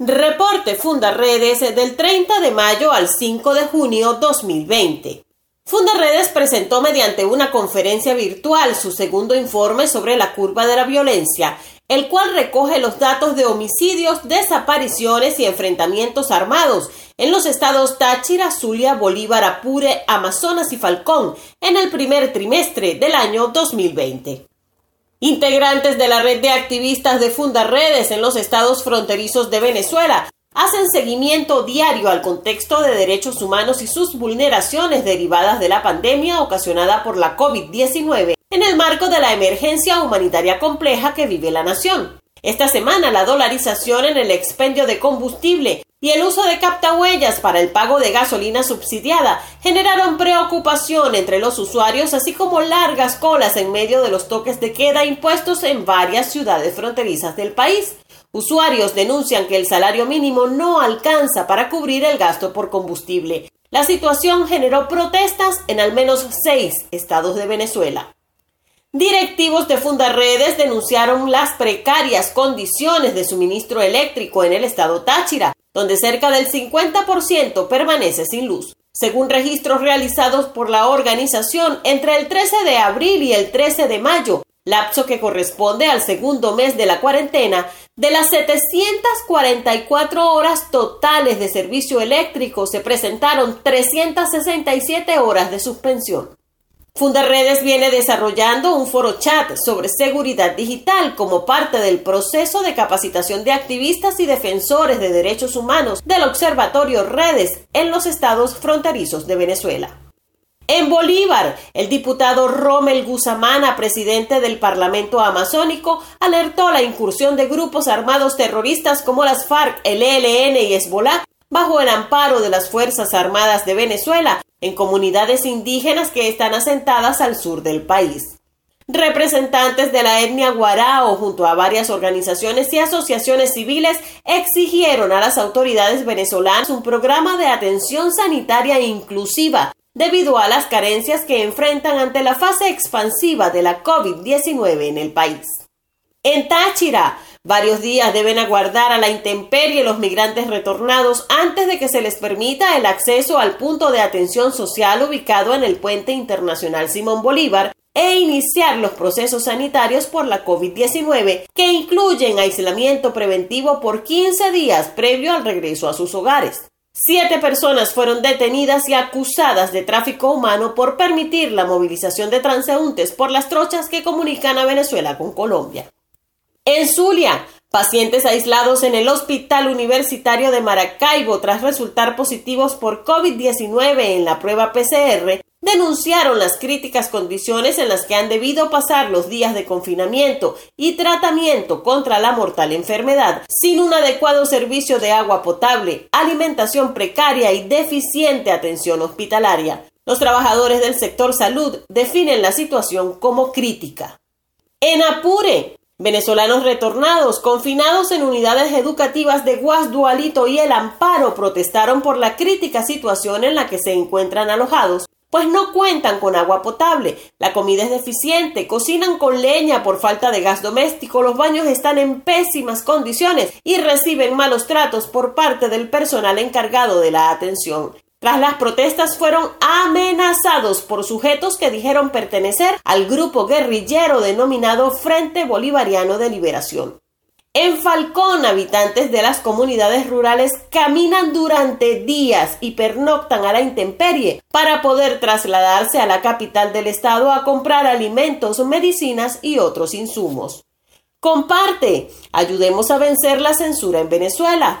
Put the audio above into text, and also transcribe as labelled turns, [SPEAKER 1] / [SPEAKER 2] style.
[SPEAKER 1] Reporte Fundaredes del 30 de mayo al 5 de junio 2020. Fundaredes presentó mediante una conferencia virtual su segundo informe sobre la curva de la violencia, el cual recoge los datos de homicidios, desapariciones y enfrentamientos armados en los estados Táchira, Zulia, Bolívar, Apure, Amazonas y Falcón en el primer trimestre del año 2020. Integrantes de la red de activistas de Fundaredes en los estados fronterizos de Venezuela hacen seguimiento diario al contexto de derechos humanos y sus vulneraciones derivadas de la pandemia ocasionada por la COVID-19 en el marco de la emergencia humanitaria compleja que vive la nación. Esta semana la dolarización en el expendio de combustible y el uso de captahuellas para el pago de gasolina subsidiada generaron preocupación entre los usuarios, así como largas colas en medio de los toques de queda impuestos en varias ciudades fronterizas del país. Usuarios denuncian que el salario mínimo no alcanza para cubrir el gasto por combustible. La situación generó protestas en al menos seis estados de Venezuela. Directivos de Fundarredes denunciaron las precarias condiciones de suministro eléctrico en el estado Táchira, donde cerca del 50% permanece sin luz. Según registros realizados por la organización, entre el 13 de abril y el 13 de mayo, lapso que corresponde al segundo mes de la cuarentena, de las 744 horas totales de servicio eléctrico se presentaron 367 horas de suspensión. Fundaredes viene desarrollando un foro chat sobre seguridad digital como parte del proceso de capacitación de activistas y defensores de derechos humanos del Observatorio Redes en los estados fronterizos de Venezuela. En Bolívar, el diputado Rommel Guzamana, presidente del Parlamento Amazónico, alertó la incursión de grupos armados terroristas como las FARC, el ELN y Hezbollah bajo el amparo de las Fuerzas Armadas de Venezuela en comunidades indígenas que están asentadas al sur del país. Representantes de la etnia guarao junto a varias organizaciones y asociaciones civiles exigieron a las autoridades venezolanas un programa de atención sanitaria inclusiva debido a las carencias que enfrentan ante la fase expansiva de la COVID-19 en el país. En Táchira, Varios días deben aguardar a la intemperie los migrantes retornados antes de que se les permita el acceso al punto de atención social ubicado en el puente internacional Simón Bolívar e iniciar los procesos sanitarios por la COVID-19 que incluyen aislamiento preventivo por 15 días previo al regreso a sus hogares. Siete personas fueron detenidas y acusadas de tráfico humano por permitir la movilización de transeúntes por las trochas que comunican a Venezuela con Colombia. En Zulia, pacientes aislados en el Hospital Universitario de Maracaibo tras resultar positivos por COVID-19 en la prueba PCR, denunciaron las críticas condiciones en las que han debido pasar los días de confinamiento y tratamiento contra la mortal enfermedad, sin un adecuado servicio de agua potable, alimentación precaria y deficiente atención hospitalaria. Los trabajadores del sector salud definen la situación como crítica. En Apure, Venezolanos retornados, confinados en unidades educativas de Guasdualito y El Amparo, protestaron por la crítica situación en la que se encuentran alojados, pues no cuentan con agua potable, la comida es deficiente, cocinan con leña por falta de gas doméstico, los baños están en pésimas condiciones y reciben malos tratos por parte del personal encargado de la atención. Tras las protestas fueron amenazados por sujetos que dijeron pertenecer al grupo guerrillero denominado Frente Bolivariano de Liberación. En Falcón, habitantes de las comunidades rurales caminan durante días y pernoctan a la intemperie para poder trasladarse a la capital del estado a comprar alimentos, medicinas y otros insumos. Comparte, ayudemos a vencer la censura en Venezuela.